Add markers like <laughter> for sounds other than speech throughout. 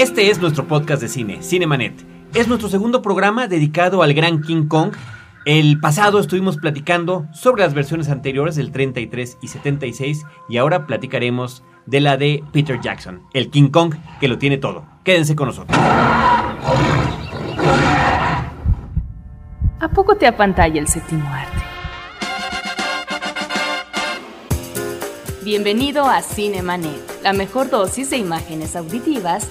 Este es nuestro podcast de cine, Cinemanet. Es nuestro segundo programa dedicado al gran King Kong. El pasado estuvimos platicando sobre las versiones anteriores del 33 y 76 y ahora platicaremos de la de Peter Jackson, el King Kong que lo tiene todo. Quédense con nosotros. ¿A poco te apantalla el séptimo arte? Bienvenido a Cinemanet, la mejor dosis de imágenes auditivas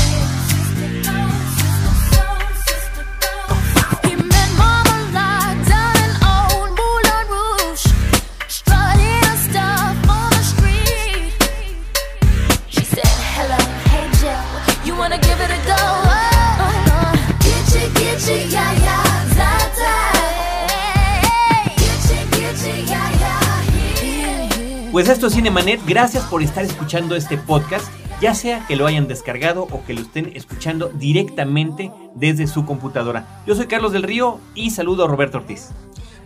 Pues esto es Cinemanet, gracias por estar escuchando este podcast, ya sea que lo hayan descargado o que lo estén escuchando directamente desde su computadora. Yo soy Carlos del Río y saludo a Roberto Ortiz.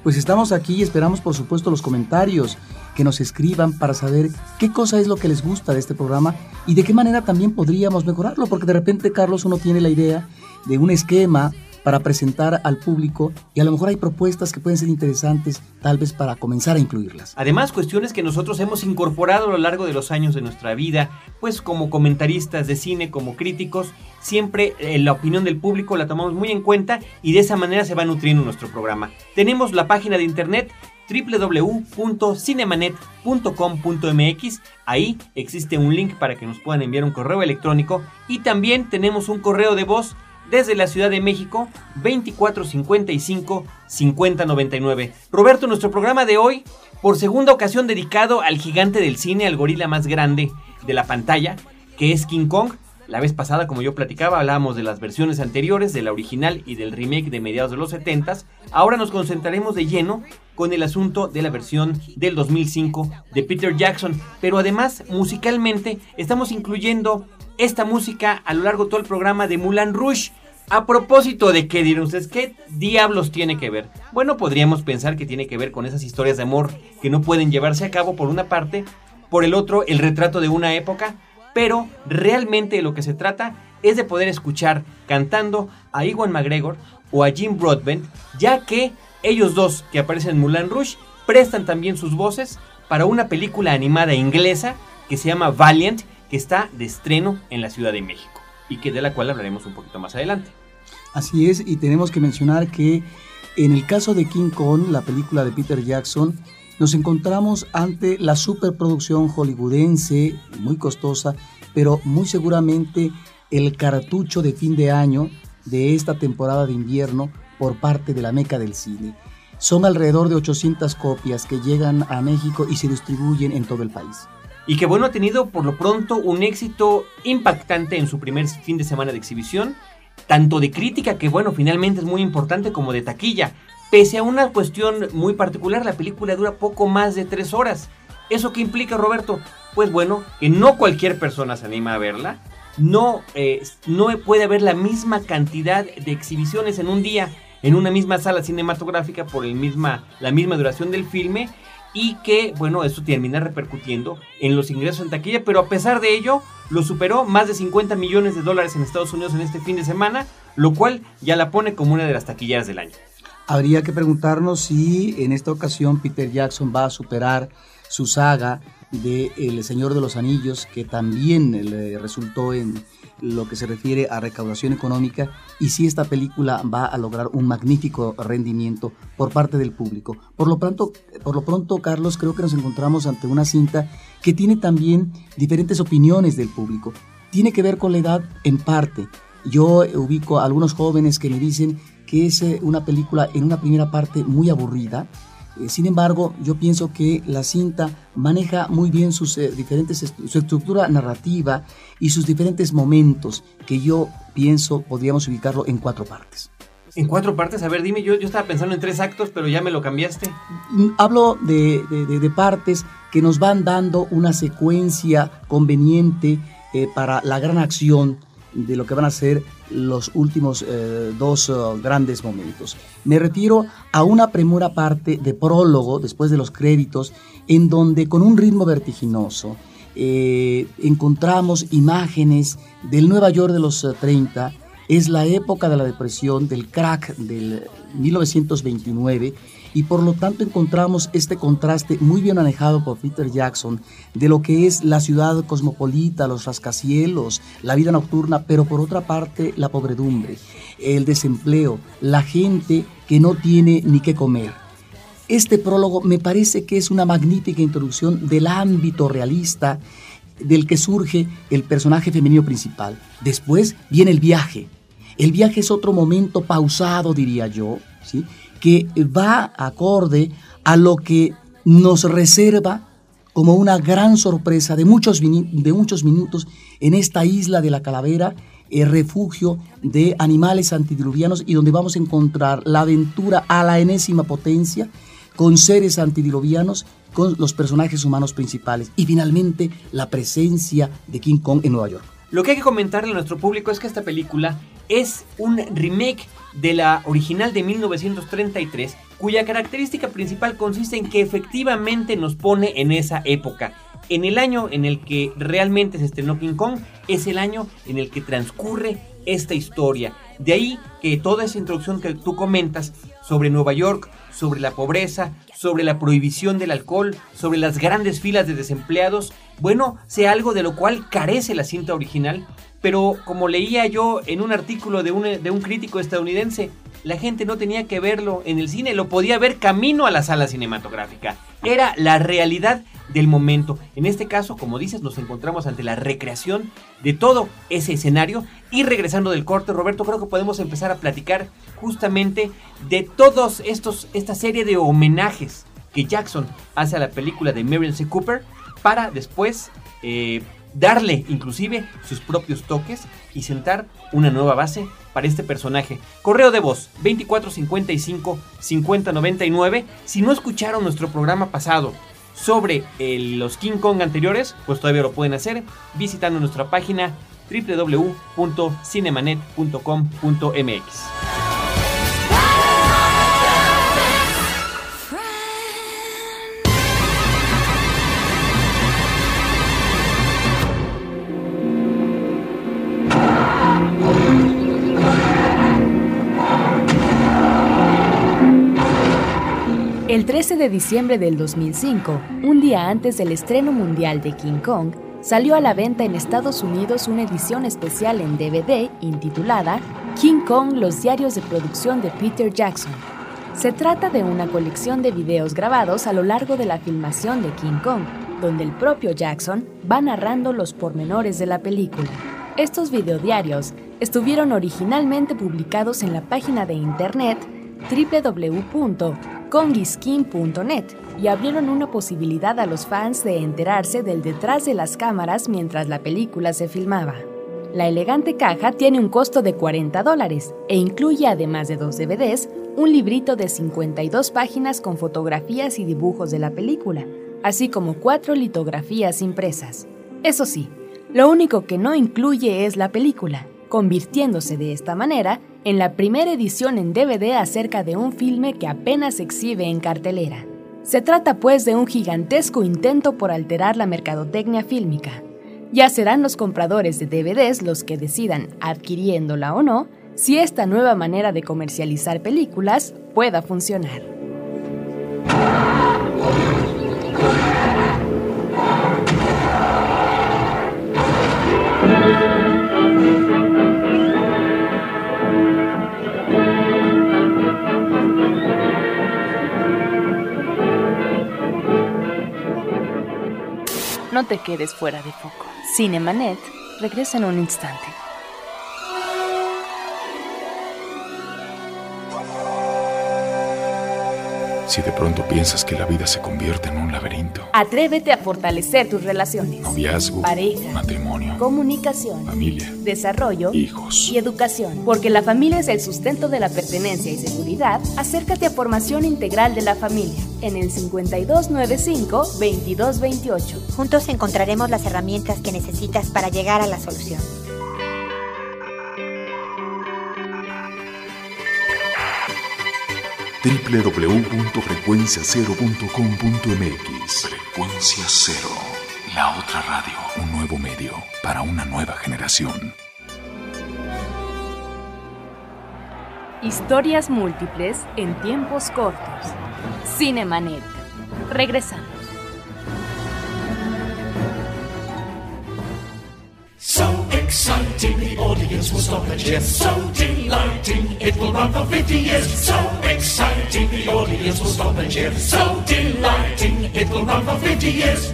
Pues estamos aquí y esperamos por supuesto los comentarios que nos escriban para saber qué cosa es lo que les gusta de este programa y de qué manera también podríamos mejorarlo, porque de repente Carlos uno tiene la idea de un esquema para presentar al público y a lo mejor hay propuestas que pueden ser interesantes tal vez para comenzar a incluirlas. Además, cuestiones que nosotros hemos incorporado a lo largo de los años de nuestra vida, pues como comentaristas de cine, como críticos, siempre eh, la opinión del público la tomamos muy en cuenta y de esa manera se va nutriendo nuestro programa. Tenemos la página de internet www.cinemanet.com.mx. Ahí existe un link para que nos puedan enviar un correo electrónico y también tenemos un correo de voz desde la Ciudad de México 2455 5099. Roberto, nuestro programa de hoy, por segunda ocasión dedicado al gigante del cine, al gorila más grande de la pantalla, que es King Kong. La vez pasada, como yo platicaba, hablábamos de las versiones anteriores, de la original y del remake de mediados de los 70 Ahora nos concentraremos de lleno con el asunto de la versión del 2005 de Peter Jackson. Pero además, musicalmente, estamos incluyendo esta música a lo largo de todo el programa de Mulan Rush. A propósito de qué dirán ustedes, ¿qué diablos tiene que ver? Bueno, podríamos pensar que tiene que ver con esas historias de amor que no pueden llevarse a cabo por una parte, por el otro el retrato de una época, pero realmente lo que se trata es de poder escuchar cantando a Iwan McGregor o a Jim Broadbent, ya que ellos dos que aparecen en Mulan Rush prestan también sus voces para una película animada inglesa que se llama Valiant que está de estreno en la Ciudad de México y que de la cual hablaremos un poquito más adelante. Así es, y tenemos que mencionar que en el caso de King Kong, la película de Peter Jackson, nos encontramos ante la superproducción hollywoodense, muy costosa, pero muy seguramente el cartucho de fin de año de esta temporada de invierno por parte de la meca del cine. Son alrededor de 800 copias que llegan a México y se distribuyen en todo el país y que bueno ha tenido por lo pronto un éxito impactante en su primer fin de semana de exhibición, tanto de crítica que bueno finalmente es muy importante como de taquilla. Pese a una cuestión muy particular, la película dura poco más de tres horas. ¿Eso qué implica, Roberto? Pues bueno, que no cualquier persona se anima a verla. No, eh, no puede haber la misma cantidad de exhibiciones en un día en una misma sala cinematográfica por el misma, la misma duración del filme y que, bueno, eso termina repercutiendo en los ingresos en taquilla, pero a pesar de ello, lo superó más de 50 millones de dólares en Estados Unidos en este fin de semana, lo cual ya la pone como una de las taquilleras del año. Habría que preguntarnos si en esta ocasión Peter Jackson va a superar su saga de El Señor de los Anillos, que también le resultó en lo que se refiere a recaudación económica y si esta película va a lograr un magnífico rendimiento por parte del público. Por lo pronto, por lo pronto Carlos, creo que nos encontramos ante una cinta que tiene también diferentes opiniones del público. Tiene que ver con la edad en parte. Yo ubico a algunos jóvenes que me dicen que es eh, una película en una primera parte muy aburrida, eh, sin embargo, yo pienso que la cinta maneja muy bien sus eh, diferentes su estructura narrativa y sus diferentes momentos que yo pienso podríamos ubicarlo en cuatro partes. En cuatro partes, a ver, dime, yo, yo estaba pensando en tres actos, pero ya me lo cambiaste. Mm, hablo de, de, partes que nos van dando una secuencia conveniente eh, para la gran acción de lo que van a ser los últimos eh, dos uh, grandes momentos. Me refiero a una premura parte de prólogo, después de los créditos, en donde con un ritmo vertiginoso eh, encontramos imágenes del Nueva York de los 30, eh, es la época de la depresión, del crack del 1929 y por lo tanto encontramos este contraste muy bien manejado por Peter Jackson de lo que es la ciudad cosmopolita, los rascacielos, la vida nocturna, pero por otra parte la pobredumbre, el desempleo, la gente que no tiene ni qué comer. Este prólogo me parece que es una magnífica introducción del ámbito realista del que surge el personaje femenino principal. Después viene el viaje. El viaje es otro momento pausado, diría yo, ¿sí? Que va acorde a lo que nos reserva como una gran sorpresa de muchos, de muchos minutos en esta isla de la calavera, el refugio de animales antidiluvianos y donde vamos a encontrar la aventura a la enésima potencia con seres antidiluvianos, con los personajes humanos principales y finalmente la presencia de King Kong en Nueva York. Lo que hay que comentarle a nuestro público es que esta película es un remake de la original de 1933, cuya característica principal consiste en que efectivamente nos pone en esa época. En el año en el que realmente se estrenó King Kong es el año en el que transcurre esta historia. De ahí que toda esa introducción que tú comentas sobre Nueva York, sobre la pobreza, sobre la prohibición del alcohol, sobre las grandes filas de desempleados, bueno, sea algo de lo cual carece la cinta original, pero como leía yo en un artículo de un, de un crítico estadounidense, la gente no tenía que verlo en el cine, lo podía ver camino a la sala cinematográfica. Era la realidad del momento. En este caso, como dices, nos encontramos ante la recreación de todo ese escenario. Y regresando del corte, Roberto, creo que podemos empezar a platicar justamente de todos estos, esta serie de homenajes que Jackson hace a la película de Marion C. Cooper para después eh, darle inclusive sus propios toques y sentar una nueva base para este personaje. Correo de voz 2455 5099. Si no escucharon nuestro programa pasado sobre los King Kong anteriores, pues todavía lo pueden hacer visitando nuestra página www.cinemanet.com.mx. El 13 de diciembre del 2005, un día antes del estreno mundial de King Kong, salió a la venta en Estados Unidos una edición especial en DVD intitulada King Kong, los diarios de producción de Peter Jackson. Se trata de una colección de videos grabados a lo largo de la filmación de King Kong, donde el propio Jackson va narrando los pormenores de la película. Estos videodiarios estuvieron originalmente publicados en la página de internet www.congiskin.net y abrieron una posibilidad a los fans de enterarse del detrás de las cámaras mientras la película se filmaba. La elegante caja tiene un costo de 40 dólares e incluye, además de dos DVDs, un librito de 52 páginas con fotografías y dibujos de la película, así como cuatro litografías impresas. Eso sí, lo único que no incluye es la película, convirtiéndose de esta manera en la primera edición en DVD acerca de un filme que apenas exhibe en cartelera. Se trata pues de un gigantesco intento por alterar la mercadotecnia fílmica. Ya serán los compradores de DVDs los que decidan, adquiriéndola o no, si esta nueva manera de comercializar películas pueda funcionar. No te quedes fuera de foco. Cinemanet regresa en un instante. Si de pronto piensas que la vida se convierte en un laberinto. Atrévete a fortalecer tus relaciones. Noviazgo, pareja, matrimonio, comunicación, familia, desarrollo hijos y educación. Porque la familia es el sustento de la pertenencia y seguridad, acércate a Formación Integral de la Familia en el 5295-2228. Juntos encontraremos las herramientas que necesitas para llegar a la solución. www.frecuenciacero.com.mx Frecuencia Cero, la otra radio, un nuevo medio para una nueva generación. Historias múltiples en tiempos cortos. Cinemanet. Regresamos. Exciting, the audience will stop and cheer. So delighting, it will run for 50 years. So exciting, the audience will stop and cheer. So delighting, it will run for 50 years.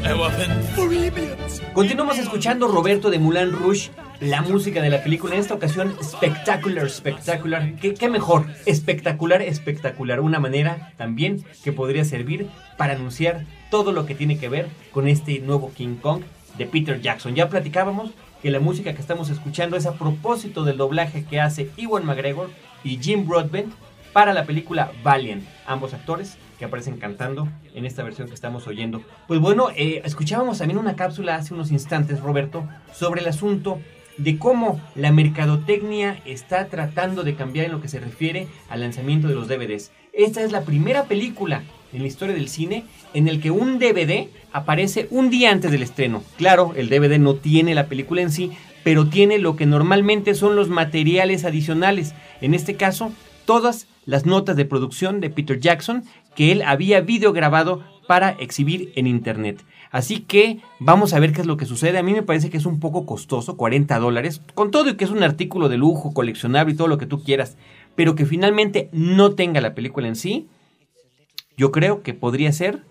Continuamos escuchando Roberto de Moulin Rouge, la música de la película. En esta ocasión, Spectacular, Spectacular. ¿Qué, qué mejor? Espectacular, espectacular. Una manera también que podría servir para anunciar todo lo que tiene que ver con este nuevo King Kong de Peter Jackson. Ya platicábamos que la música que estamos escuchando es a propósito del doblaje que hace Ewan McGregor y Jim Broadbent para la película Valiant, ambos actores que aparecen cantando en esta versión que estamos oyendo. Pues bueno, eh, escuchábamos también una cápsula hace unos instantes, Roberto, sobre el asunto de cómo la mercadotecnia está tratando de cambiar en lo que se refiere al lanzamiento de los DVDs. Esta es la primera película en la historia del cine en el que un DVD aparece un día antes del estreno. Claro, el DVD no tiene la película en sí, pero tiene lo que normalmente son los materiales adicionales. En este caso, todas las notas de producción de Peter Jackson que él había videograbado para exhibir en internet. Así que vamos a ver qué es lo que sucede. A mí me parece que es un poco costoso, 40 dólares, con todo y que es un artículo de lujo, coleccionable y todo lo que tú quieras, pero que finalmente no tenga la película en sí, yo creo que podría ser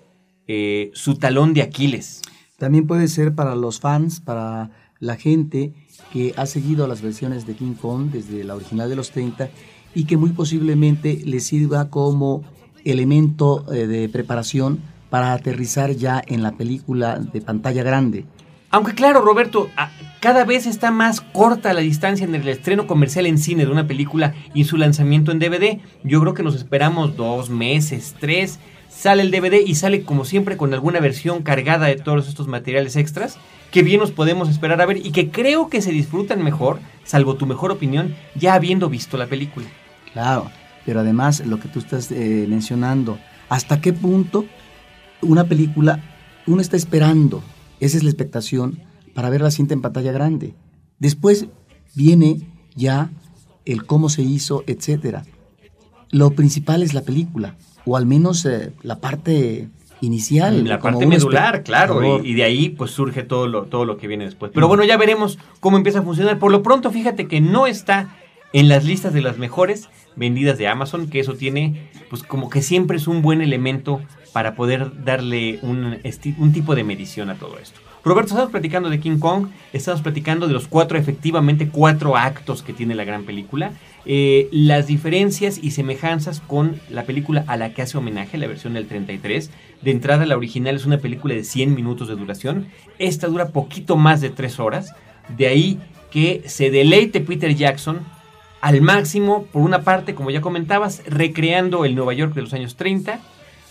eh, su talón de Aquiles. También puede ser para los fans, para la gente que ha seguido las versiones de King Kong desde la original de los 30 y que muy posiblemente le sirva como elemento eh, de preparación para aterrizar ya en la película de pantalla grande. Aunque claro, Roberto, a- cada vez está más corta la distancia en el estreno comercial en cine de una película y su lanzamiento en DVD. Yo creo que nos esperamos dos meses, tres. Sale el DVD y sale como siempre con alguna versión cargada de todos estos materiales extras que bien nos podemos esperar a ver y que creo que se disfrutan mejor, salvo tu mejor opinión, ya habiendo visto la película. Claro, pero además lo que tú estás eh, mencionando, ¿hasta qué punto una película uno está esperando? Esa es la expectación para ver la cinta en pantalla grande. Después viene ya el cómo se hizo, etcétera. Lo principal es la película, o al menos eh, la parte inicial. La parte medular, claro, y, y de ahí pues surge todo lo, todo lo que viene después. Pero bueno, ya veremos cómo empieza a funcionar. Por lo pronto, fíjate que no está en las listas de las mejores vendidas de Amazon, que eso tiene pues como que siempre es un buen elemento para poder darle un, un tipo de medición a todo esto. Roberto, estamos platicando de King Kong, estamos platicando de los cuatro, efectivamente, cuatro actos que tiene la gran película, eh, las diferencias y semejanzas con la película a la que hace homenaje, la versión del 33. De entrada, la original es una película de 100 minutos de duración, esta dura poquito más de 3 horas, de ahí que se deleite Peter Jackson al máximo, por una parte, como ya comentabas, recreando el Nueva York de los años 30,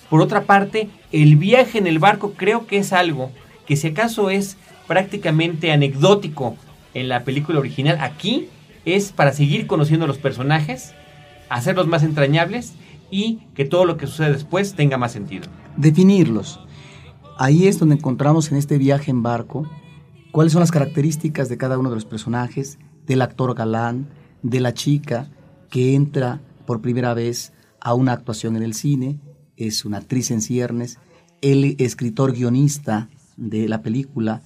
por otra parte, el viaje en el barco creo que es algo que si acaso es prácticamente anecdótico en la película original, aquí es para seguir conociendo a los personajes, hacerlos más entrañables y que todo lo que sucede después tenga más sentido. definirlos. Ahí es donde encontramos en este viaje en barco cuáles son las características de cada uno de los personajes, del actor galán, de la chica que entra por primera vez a una actuación en el cine, es una actriz en ciernes, el escritor guionista de la película,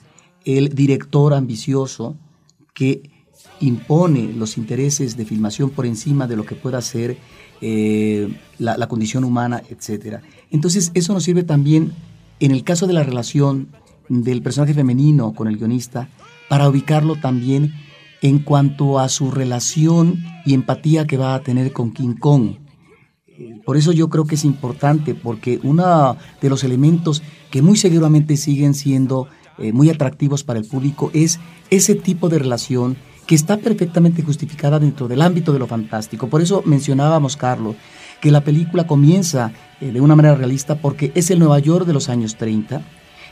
el director ambicioso que impone los intereses de filmación por encima de lo que pueda ser eh, la, la condición humana, etc. Entonces, eso nos sirve también, en el caso de la relación del personaje femenino con el guionista, para ubicarlo también en cuanto a su relación y empatía que va a tener con King Kong. Por eso yo creo que es importante, porque uno de los elementos que muy seguramente siguen siendo eh, muy atractivos para el público es ese tipo de relación que está perfectamente justificada dentro del ámbito de lo fantástico. Por eso mencionábamos, Carlos, que la película comienza eh, de una manera realista porque es el Nueva York de los años 30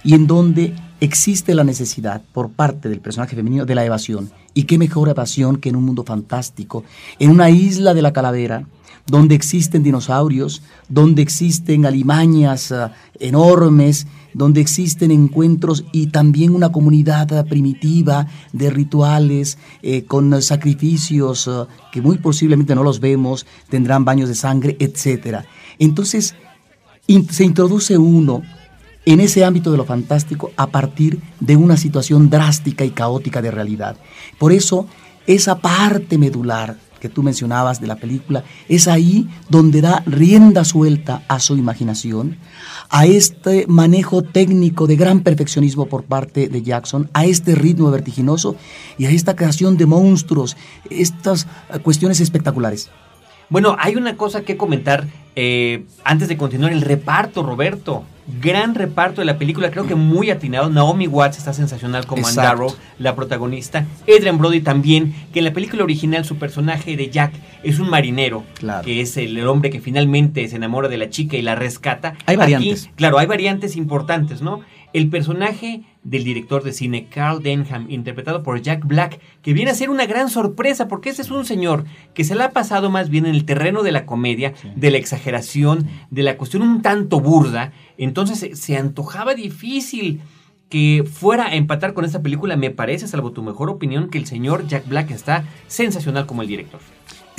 y en donde existe la necesidad por parte del personaje femenino de la evasión. Y qué mejor evasión que en un mundo fantástico, en una isla de la calavera, donde existen dinosaurios, donde existen alimañas ah, enormes, donde existen encuentros y también una comunidad ah, primitiva de rituales eh, con sacrificios ah, que muy posiblemente no los vemos, tendrán baños de sangre, etc. Entonces, se introduce uno en ese ámbito de lo fantástico a partir de una situación drástica y caótica de realidad. Por eso, esa parte medular que tú mencionabas de la película, es ahí donde da rienda suelta a su imaginación, a este manejo técnico de gran perfeccionismo por parte de Jackson, a este ritmo vertiginoso y a esta creación de monstruos, estas eh, cuestiones espectaculares. Bueno, hay una cosa que comentar eh, antes de continuar. El reparto, Roberto. Gran reparto de la película, creo que muy atinado. Naomi Watts está sensacional como Exacto. Darrow, la protagonista. Adrian Brody también, que en la película original su personaje de Jack es un marinero, Claro. que es el, el hombre que finalmente se enamora de la chica y la rescata. Hay variantes. Aquí, claro, hay variantes importantes, ¿no? El personaje del director de cine Carl Denham, interpretado por Jack Black, que viene a ser una gran sorpresa, porque ese es un señor que se le ha pasado más bien en el terreno de la comedia, de la exageración, de la cuestión un tanto burda. Entonces se, se antojaba difícil que fuera a empatar con esta película. Me parece, salvo tu mejor opinión, que el señor Jack Black está sensacional como el director.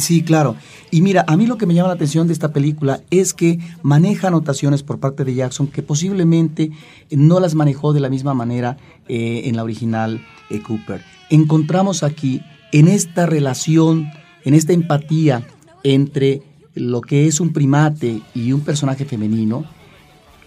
Sí, claro. Y mira, a mí lo que me llama la atención de esta película es que maneja anotaciones por parte de Jackson que posiblemente no las manejó de la misma manera eh, en la original eh, Cooper. Encontramos aquí, en esta relación, en esta empatía entre lo que es un primate y un personaje femenino,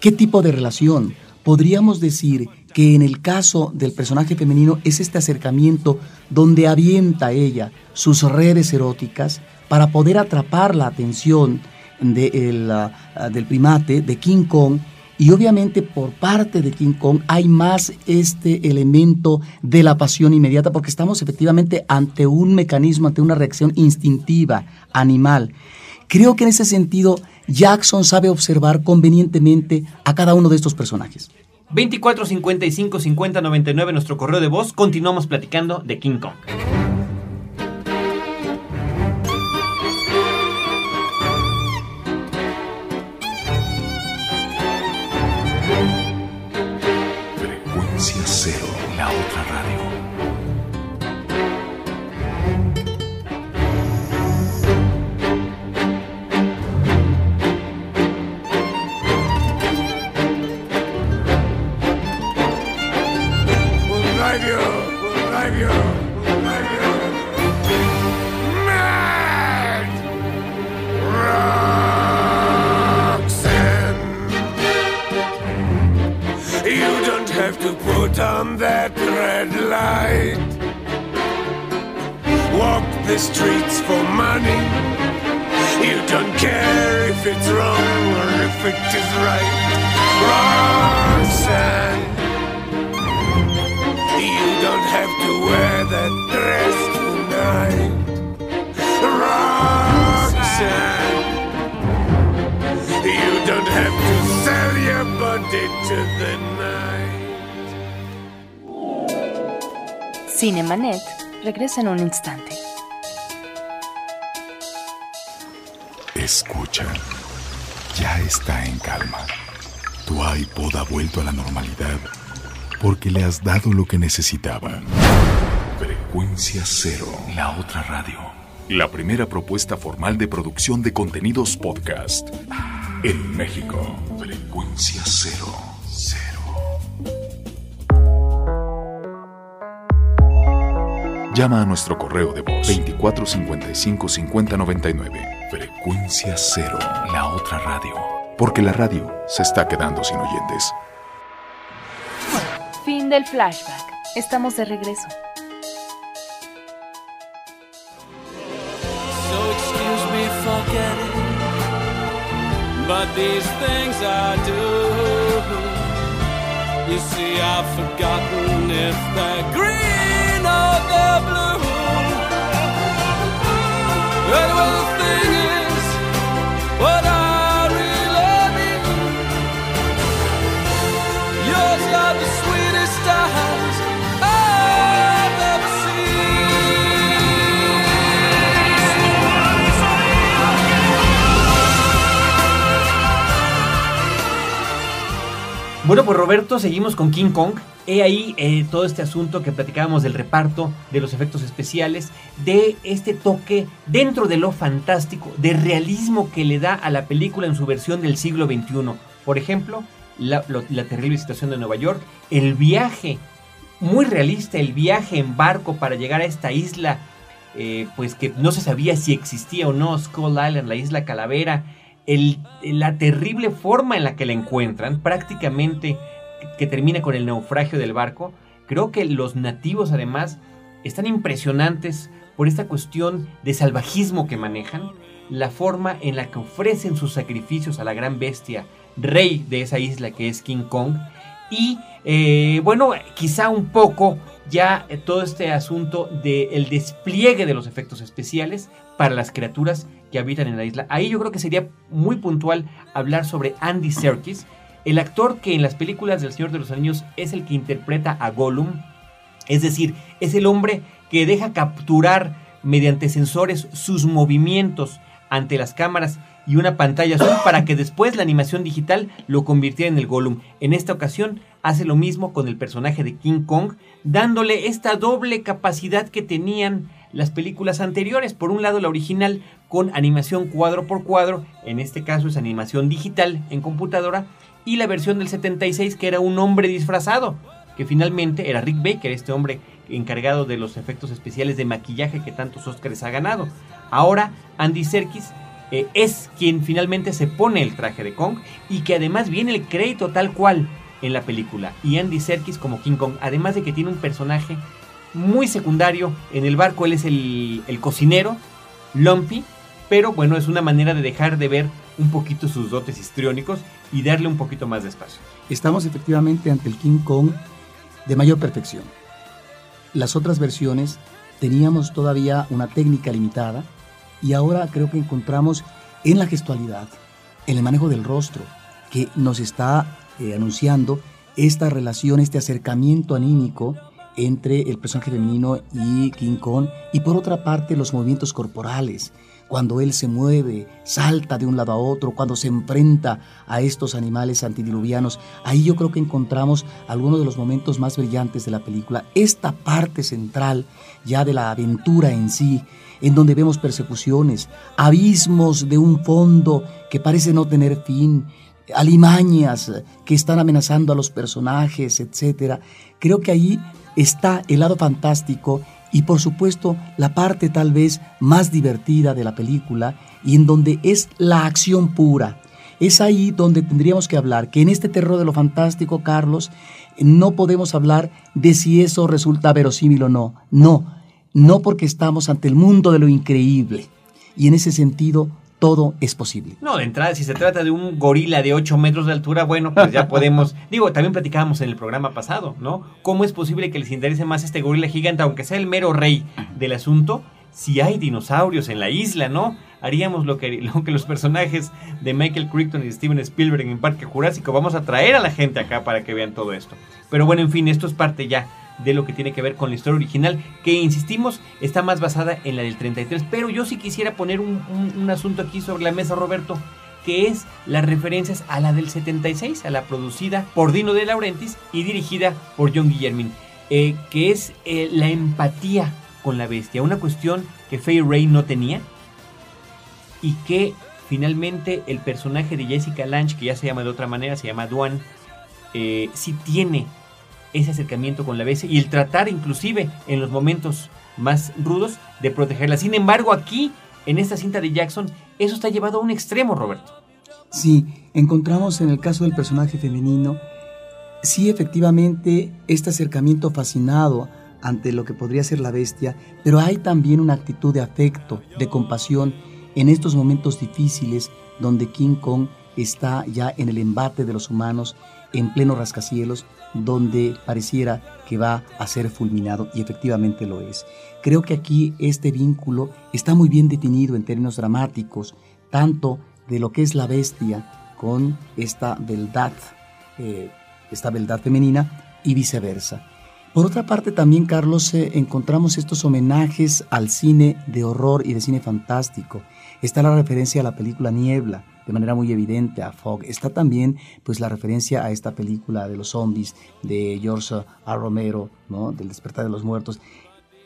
¿Qué tipo de relación? Podríamos decir que en el caso del personaje femenino es este acercamiento donde avienta ella sus redes eróticas para poder atrapar la atención ah, ah, del primate, de King Kong, y obviamente por parte de King Kong hay más este elemento de la pasión inmediata porque estamos efectivamente ante un mecanismo, ante una reacción instintiva, animal. Creo que en ese sentido Jackson sabe observar convenientemente a cada uno de estos personajes. 24 55 50 99 nuestro correo de voz. Continuamos platicando de King Kong. Your body to the night. Cinemanet regresa en un instante. Escucha. Ya está en calma. Tu iPod ha vuelto a la normalidad porque le has dado lo que necesitaba. Frecuencia cero, la otra radio. La primera propuesta formal de producción de contenidos podcast en México. Frecuencia cero, cero. Llama a nuestro correo de voz 2455 5099. Frecuencia cero, la otra radio. Porque la radio se está quedando sin oyentes. Fin del flashback. Estamos de regreso. So excuse me for getting but these things I do. You see, I've forgotten if they're green or they're blue. Anyway, the thing Bueno, pues Roberto, seguimos con King Kong. He ahí eh, todo este asunto que platicábamos del reparto, de los efectos especiales, de este toque dentro de lo fantástico, de realismo que le da a la película en su versión del siglo XXI. Por ejemplo, la, la terrible situación de Nueva York, el viaje, muy realista, el viaje en barco para llegar a esta isla, eh, pues que no se sabía si existía o no, Skull Island, la isla Calavera, la terrible forma en la que la encuentran, prácticamente que termina con el naufragio del barco. Creo que los nativos además están impresionantes por esta cuestión de salvajismo que manejan, la forma en la que ofrecen sus sacrificios a la gran bestia, rey de esa isla que es King Kong, y eh, bueno, quizá un poco ya todo este asunto del despliegue de los efectos especiales para las criaturas que habitan en la isla. Ahí yo creo que sería muy puntual hablar sobre Andy Serkis, el actor que en las películas del Señor de los Anillos es el que interpreta a Gollum, es decir, es el hombre que deja capturar mediante sensores sus movimientos ante las cámaras y una pantalla azul para que después la animación digital lo convirtiera en el Gollum. En esta ocasión hace lo mismo con el personaje de King Kong, dándole esta doble capacidad que tenían las películas anteriores. Por un lado la original con animación cuadro por cuadro, en este caso es animación digital en computadora, y la versión del 76 que era un hombre disfrazado, que finalmente era Rick Baker, este hombre encargado de los efectos especiales de maquillaje que tantos Oscars ha ganado. Ahora Andy Serkis eh, es quien finalmente se pone el traje de Kong y que además viene el crédito tal cual en la película. Y Andy Serkis como King Kong, además de que tiene un personaje muy secundario en el barco, él es el, el cocinero, Lumpy, pero bueno, es una manera de dejar de ver un poquito sus dotes histriónicos y darle un poquito más de espacio. Estamos efectivamente ante el King Kong de mayor perfección. Las otras versiones teníamos todavía una técnica limitada y ahora creo que encontramos en la gestualidad, en el manejo del rostro, que nos está eh, anunciando esta relación, este acercamiento anímico entre el personaje femenino y King Kong. Y por otra parte los movimientos corporales, cuando él se mueve, salta de un lado a otro, cuando se enfrenta a estos animales antidiluvianos, ahí yo creo que encontramos algunos de los momentos más brillantes de la película, esta parte central ya de la aventura en sí, en donde vemos persecuciones, abismos de un fondo que parece no tener fin, alimañas que están amenazando a los personajes, etc. Creo que ahí está el lado fantástico y por supuesto la parte tal vez más divertida de la película y en donde es la acción pura. Es ahí donde tendríamos que hablar, que en este terror de lo fantástico, Carlos, no podemos hablar de si eso resulta verosímil o no. No, no porque estamos ante el mundo de lo increíble. Y en ese sentido, todo es posible. No, de entrada, si se trata de un gorila de 8 metros de altura, bueno, pues ya <laughs> podemos. digo, también platicábamos en el programa pasado, ¿no? ¿Cómo es posible que les interese más este gorila gigante, aunque sea el mero rey del asunto, si hay dinosaurios en la isla, ¿no? Haríamos lo que, lo que los personajes de Michael Crichton y Steven Spielberg en Parque Jurásico. Vamos a traer a la gente acá para que vean todo esto. Pero bueno, en fin, esto es parte ya de lo que tiene que ver con la historia original, que insistimos, está más basada en la del 33. Pero yo sí quisiera poner un, un- un asunto aquí sobre la mesa, Roberto, que es las referencias a la del 76, a la producida por Dino de Laurentiis y dirigida por John Guillermin, eh, que es eh, la empatía con la bestia, una cuestión que Fay Ray no tenía y que finalmente el personaje de Jessica Lange, que ya se llama de otra manera, se llama Duan, eh, sí tiene ese acercamiento con la bestia y el tratar inclusive en los momentos más rudos de protegerla. Sin embargo, aquí, en esta cinta de Jackson, eso está llevado a un extremo, Roberto. Sí, encontramos en el caso del personaje femenino, sí efectivamente este acercamiento fascinado ante lo que podría ser la bestia, pero hay también una actitud de afecto, de compasión en estos momentos difíciles donde King Kong está ya en el embate de los humanos en pleno rascacielos, donde pareciera que va a ser fulminado y efectivamente lo es. Creo que aquí este vínculo está muy bien definido en términos dramáticos, tanto de lo que es la bestia con esta beldad, eh, esta beldad femenina y viceversa. Por otra parte, también, Carlos, eh, encontramos estos homenajes al cine de horror y de cine fantástico. Está la referencia a la película Niebla, de manera muy evidente, a Fog. Está también pues, la referencia a esta película de los zombies de George A. Romero, ¿no? del despertar de los muertos.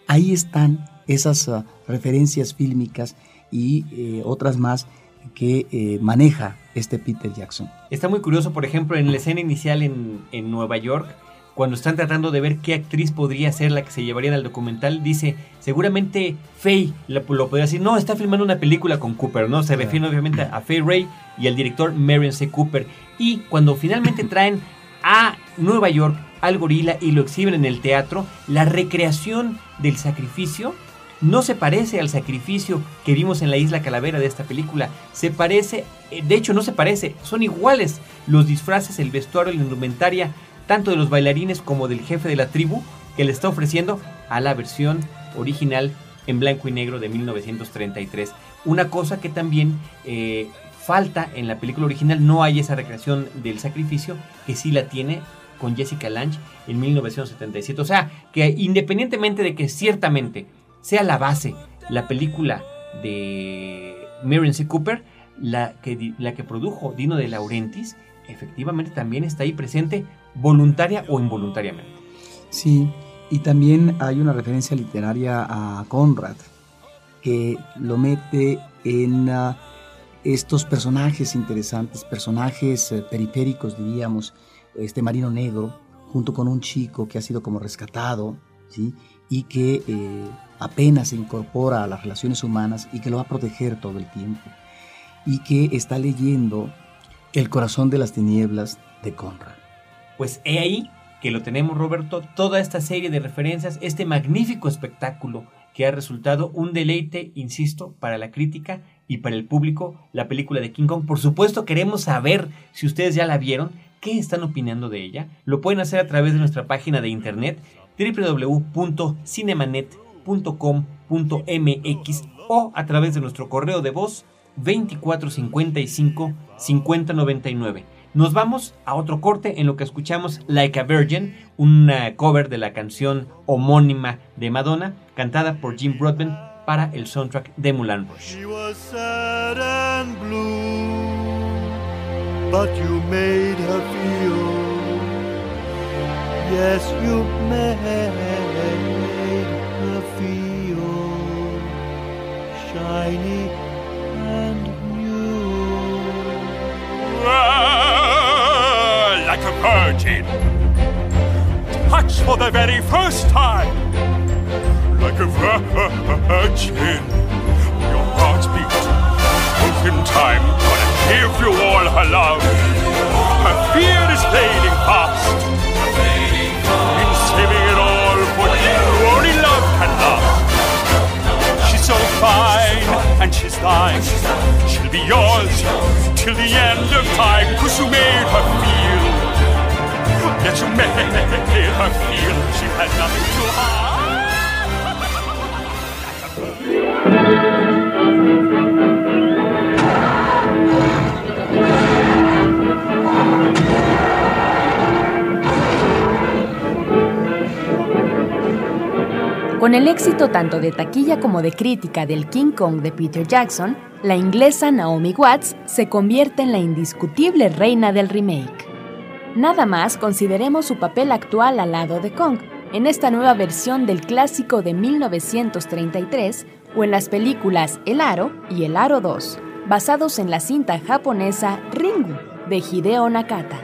Ahí están esas uh, referencias fílmicas y eh, otras más que eh, maneja este Peter Jackson. Está muy curioso, por ejemplo, en la escena inicial en, en Nueva York, cuando están tratando de ver qué actriz podría ser la que se llevaría al documental, dice, seguramente Faye lo, lo podría decir, no, está filmando una película con Cooper, ¿no? Se refiere obviamente a Faye Ray y al director Marion C. Cooper. Y cuando finalmente <laughs> traen a Nueva York al gorila y lo exhiben en el teatro, la recreación del sacrificio no se parece al sacrificio que vimos en la isla Calavera de esta película. Se parece, eh, de hecho no se parece, son iguales los disfraces, el vestuario, la indumentaria, tanto de los bailarines como del jefe de la tribu que le está ofreciendo a la versión original en blanco y negro de 1933. Una cosa que también eh, falta en la película original, no hay esa recreación del sacrificio, que sí la tiene con Jessica Lange en 1977. O sea, que independientemente de que ciertamente sea la base, la película de Marion C. Cooper, la que, la que produjo Dino de Laurentiis, efectivamente también está ahí presente, voluntaria o involuntariamente. Sí, y también hay una referencia literaria a Conrad, que lo mete en uh, estos personajes interesantes, personajes uh, periféricos, diríamos, este marino negro, junto con un chico que ha sido como rescatado, ¿sí? y que eh, apenas se incorpora a las relaciones humanas y que lo va a proteger todo el tiempo, y que está leyendo El corazón de las tinieblas de Conrad. Pues he ahí que lo tenemos, Roberto, toda esta serie de referencias, este magnífico espectáculo que ha resultado un deleite, insisto, para la crítica y para el público, la película de King Kong. Por supuesto, queremos saber si ustedes ya la vieron, qué están opinando de ella. Lo pueden hacer a través de nuestra página de internet www.cinemanet.com.mx o a través de nuestro correo de voz 2455 5099. Nos vamos a otro corte en lo que escuchamos Like a Virgin, una cover de la canción homónima de Madonna, cantada por Jim Broadbent para el soundtrack de Mulan Rush. She was like a virgin. Touch for the very first time. Like a virgin. Your heartbeat. Both in time. Gonna give you all her love. Her fear is fading fast. In saving it all for you, only love can love. She's so fine and she's thine. She'll be yours till the end of time. Cause you made her feel. Yes, you made her feel she had nothing to hide. <laughs> Con el éxito tanto de taquilla como de crítica del King Kong de Peter Jackson, la inglesa Naomi Watts se convierte en la indiscutible reina del remake. Nada más consideremos su papel actual al lado de Kong, en esta nueva versión del clásico de 1933 o en las películas El Aro y El Aro 2, basados en la cinta japonesa Ringu de Hideo Nakata.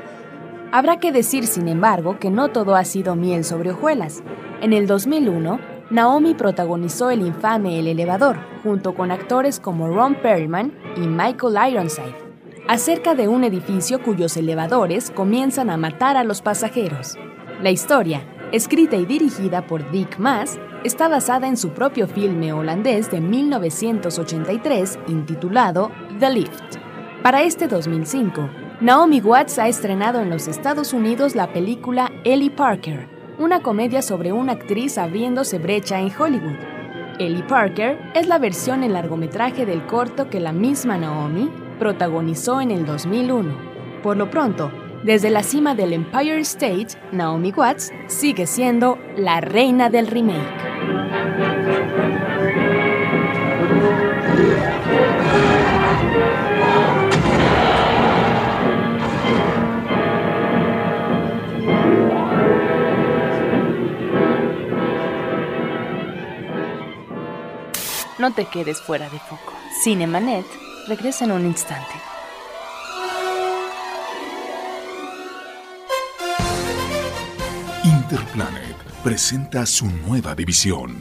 Habrá que decir, sin embargo, que no todo ha sido miel sobre hojuelas. En el 2001, Naomi protagonizó el infame El Elevador, junto con actores como Ron Perlman y Michael Ironside, acerca de un edificio cuyos elevadores comienzan a matar a los pasajeros. La historia, escrita y dirigida por Dick Maas, está basada en su propio filme holandés de 1983 intitulado The Lift. Para este 2005, Naomi Watts ha estrenado en los Estados Unidos la película Ellie Parker, una comedia sobre una actriz abriéndose brecha en Hollywood. Ellie Parker es la versión en largometraje del corto que la misma Naomi protagonizó en el 2001. Por lo pronto, desde la cima del Empire State, Naomi Watts sigue siendo la reina del remake. No te quedes fuera de foco. Cinemanet regresa en un instante. Interplanet presenta su nueva división.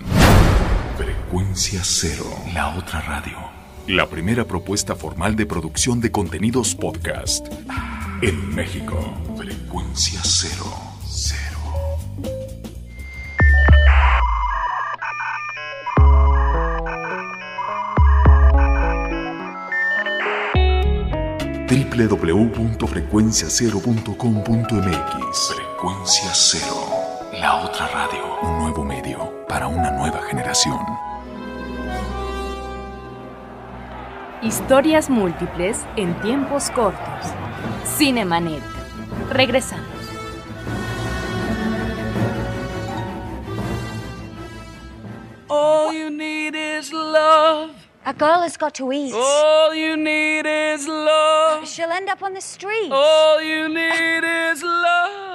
Frecuencia Cero, la otra radio. La primera propuesta formal de producción de contenidos podcast en México. Frecuencia Cero. www.frecuenciacero.com.mx Frecuencia Cero, la otra radio. Un nuevo medio para una nueva generación. Historias múltiples en tiempos cortos. Cinemanet. Regresamos. All you need is love. A girl has got to eat. All you need is love. She'll end up on the street. All you need is love.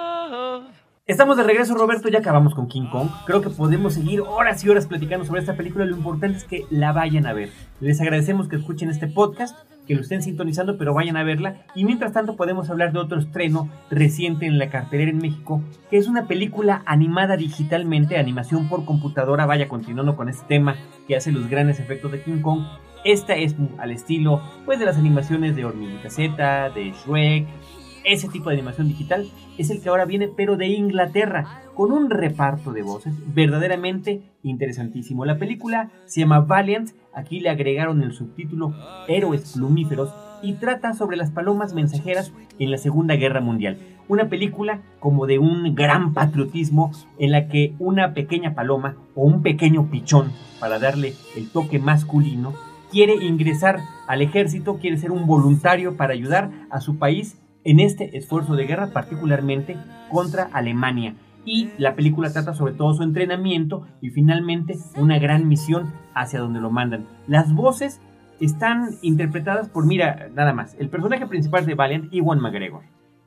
Estamos de regreso, Roberto. Ya acabamos con King Kong. Creo que podemos seguir horas y horas platicando sobre esta película. Lo importante es que la vayan a ver. Les agradecemos que escuchen este podcast, que lo estén sintonizando, pero vayan a verla. Y mientras tanto, podemos hablar de otro estreno reciente en la cartelera en México, que es una película animada digitalmente, animación por computadora. Vaya, continuando con este tema que hace los grandes efectos de King Kong. Esta es al estilo pues de las animaciones de Hormiguita Z, de Shrek, ese tipo de animación digital es el que ahora viene, pero de Inglaterra, con un reparto de voces verdaderamente interesantísimo. La película se llama Valiant, aquí le agregaron el subtítulo Héroes Plumíferos y trata sobre las palomas mensajeras en la Segunda Guerra Mundial. Una película como de un gran patriotismo en la que una pequeña paloma o un pequeño pichón, para darle el toque masculino, quiere ingresar al ejército, quiere ser un voluntario para ayudar a su país en este esfuerzo de guerra, particularmente contra Alemania. Y la película trata sobre todo su entrenamiento y finalmente una gran misión hacia donde lo mandan. Las voces están interpretadas por, mira, nada más, el personaje principal de Valiant, Iwan McGregor.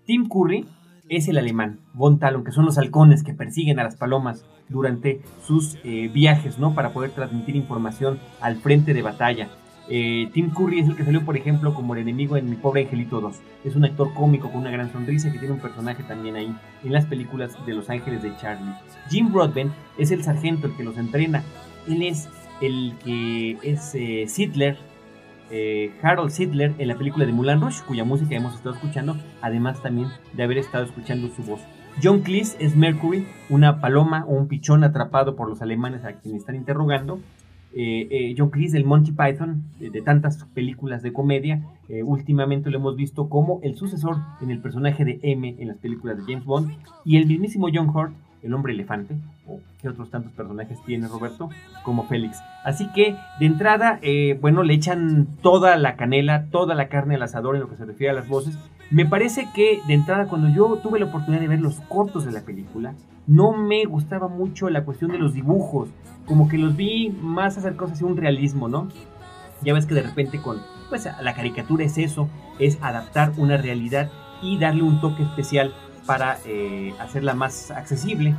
Tim Curry es el alemán, Von Talon, que son los halcones que persiguen a las palomas durante sus eh, viajes, ¿no? Para poder transmitir información al frente de batalla. Eh, Tim Curry es el que salió, por ejemplo, como el enemigo en Mi Pobre Angelito 2. Es un actor cómico con una gran sonrisa que tiene un personaje también ahí en las películas de Los Ángeles de Charlie. Jim Broadbent es el sargento, el que los entrena. Él es el que es eh, eh, Harold Sidler en la película de Mulan Rush, cuya música hemos estado escuchando, además también de haber estado escuchando su voz. John Cleese es Mercury, una paloma o un pichón atrapado por los alemanes a quienes están interrogando. Eh, eh, John Cleese, el Monty Python, eh, de tantas películas de comedia, eh, últimamente lo hemos visto como el sucesor en el personaje de M en las películas de James Bond, y el mismísimo John Hurt, el hombre elefante, o qué otros tantos personajes tiene Roberto, como Félix. Así que, de entrada, eh, bueno, le echan toda la canela, toda la carne al asador en lo que se refiere a las voces. Me parece que, de entrada, cuando yo tuve la oportunidad de ver los cortos de la película, no me gustaba mucho la cuestión de los dibujos, como que los vi más acercados hacia un realismo, ¿no? Ya ves que de repente con, pues la caricatura es eso, es adaptar una realidad y darle un toque especial para eh, hacerla más accesible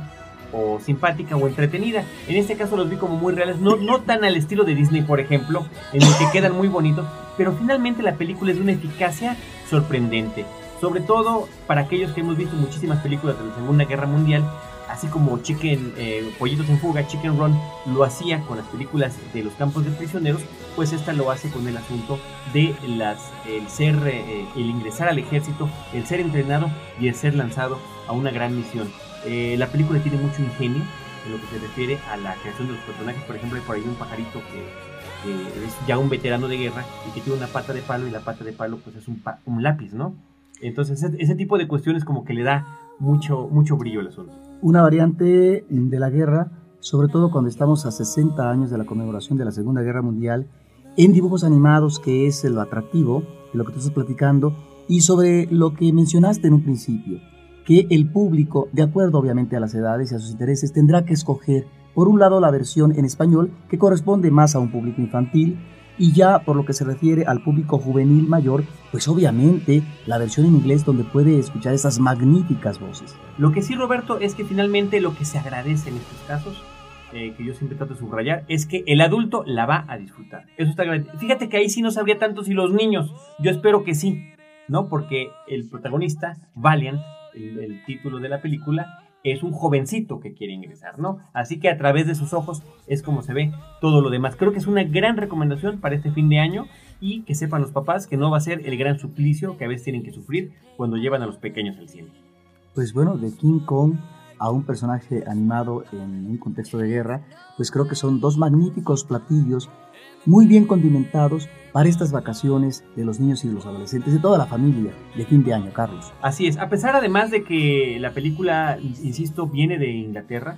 o simpática o entretenida. En este caso los vi como muy reales, no, no tan al estilo de Disney, por ejemplo, en el que quedan muy bonitos, pero finalmente la película es de una eficacia sorprendente. Sobre todo para aquellos que hemos visto muchísimas películas de la Segunda Guerra Mundial, así como Chicken, eh, Pollitos en Fuga, Chicken Run, lo hacía con las películas de los campos de prisioneros, pues esta lo hace con el asunto de las, el ser, eh, el ingresar al ejército, el ser entrenado y el ser lanzado a una gran misión. Eh, la película tiene mucho ingenio en lo que se refiere a la creación de los personajes, por ejemplo, hay por ahí un pajarito que eh, es ya un veterano de guerra y que tiene una pata de palo y la pata de palo pues es un, pa- un lápiz, ¿no? Entonces ese, ese tipo de cuestiones como que le da mucho, mucho brillo al asunto. Una variante de la guerra, sobre todo cuando estamos a 60 años de la conmemoración de la Segunda Guerra Mundial, en dibujos animados, que es lo atractivo de lo que tú estás platicando, y sobre lo que mencionaste en un principio, que el público, de acuerdo obviamente a las edades y a sus intereses, tendrá que escoger, por un lado, la versión en español, que corresponde más a un público infantil, y ya por lo que se refiere al público juvenil mayor, pues obviamente la versión en inglés donde puede escuchar esas magníficas voces. Lo que sí, Roberto, es que finalmente lo que se agradece en estos casos, eh, que yo siempre trato de subrayar, es que el adulto la va a disfrutar. Eso está agradecido. Fíjate que ahí sí no sabría tanto si los niños, yo espero que sí, ¿no? Porque el protagonista, Valiant, el, título de la película, es un jovencito que quiere ingresar, ¿no? Así que a través de sus ojos es como se ve todo lo demás. Creo que es una gran recomendación para este fin de año y que sepan los papás que no va a ser el gran suplicio que a veces tienen que sufrir cuando llevan a los pequeños al cine. pues bueno, de King Kong a un personaje animado en un contexto de guerra, pues creo que son dos magníficos platillos muy bien condimentados para estas vacaciones de los niños y de los adolescentes, de toda la familia de fin de año, Carlos. Así es, a pesar además de que la película, insisto, viene de Inglaterra,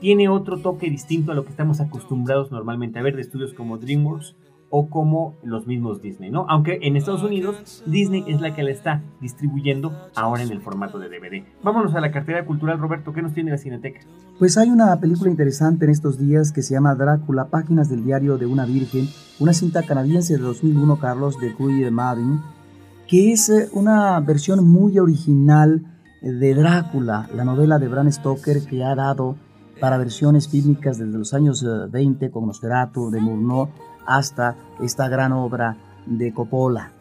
tiene otro toque distinto a lo que estamos acostumbrados normalmente a ver de estudios como DreamWorks o como los mismos Disney, ¿no? Aunque en Estados Unidos Disney es la que la está distribuyendo ahora en el formato de DVD. Vámonos a la cartera cultural, Roberto, ¿qué nos tiene la Cineteca? Pues hay una película interesante en estos días que se llama Drácula, Páginas del Diario de una Virgen, una cinta canadiense de 2001, Carlos, de Guy Madden, que es eh, una versión muy original de Drácula, la novela de Bram Stoker que ha dado para versiones fílmicas desde los años eh, 20 con Nosferatu, de Murnau, hasta esta gran obra de Coppola.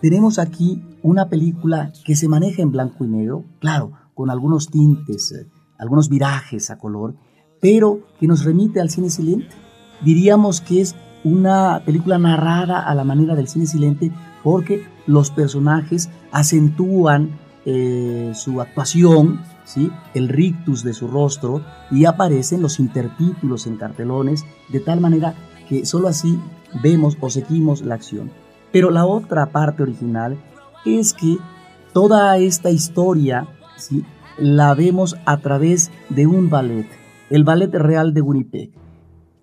Tenemos aquí una película que se maneja en blanco y negro, claro, con algunos tintes, eh, algunos virajes a color, pero que nos remite al cine silente. Diríamos que es una película narrada a la manera del cine silente porque los personajes acentúan eh, su actuación, ¿sí? el rictus de su rostro y aparecen los intertítulos en cartelones de tal manera que solo así vemos o seguimos la acción. Pero la otra parte original es que toda esta historia ¿sí? la vemos a través de un ballet, el Ballet Real de Winnipeg,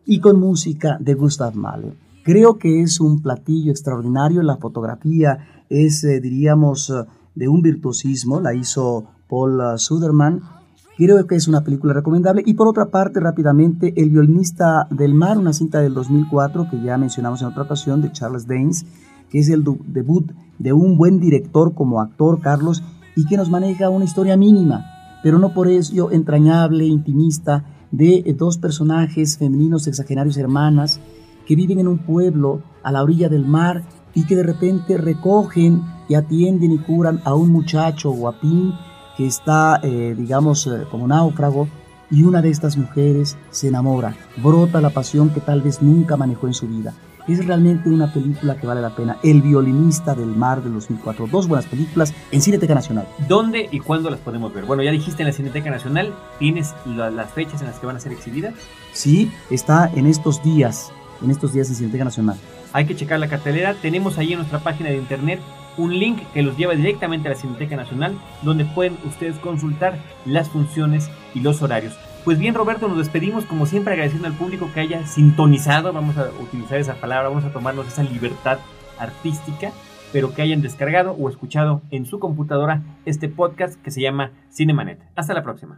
y con música de Gustav Mahler. Creo que es un platillo extraordinario, la fotografía es, eh, diríamos, eh, de un virtuosismo, la hizo Paul uh, Suderman. Creo que es una película recomendable. Y por otra parte, rápidamente, El violinista del mar, una cinta del 2004 que ya mencionamos en otra ocasión, de Charles Danes, que es el debut de un buen director como actor, Carlos, y que nos maneja una historia mínima, pero no por ello entrañable, intimista, de dos personajes femeninos exagenarios hermanas que viven en un pueblo a la orilla del mar y que de repente recogen y atienden y curan a un muchacho guapín que está, eh, digamos, eh, como náufrago y una de estas mujeres se enamora, brota la pasión que tal vez nunca manejó en su vida. Es realmente una película que vale la pena. El violinista del mar del 2004. Dos buenas películas en Cineteca Nacional. ¿Dónde y cuándo las podemos ver? Bueno, ya dijiste en la Cineteca Nacional, ¿tienes la- las fechas en las que van a ser exhibidas? Sí, está en estos días, en estos días en Cineteca Nacional. Hay que checar la cartelera. Tenemos ahí en nuestra página de internet un link que los lleva directamente a la Cineteca Nacional, donde pueden ustedes consultar las funciones y los horarios. Pues bien, Roberto, nos despedimos como siempre agradeciendo al público que haya sintonizado, vamos a utilizar esa palabra, vamos a tomarnos esa libertad artística, pero que hayan descargado o escuchado en su computadora este podcast que se llama Cinemanet. Hasta la próxima.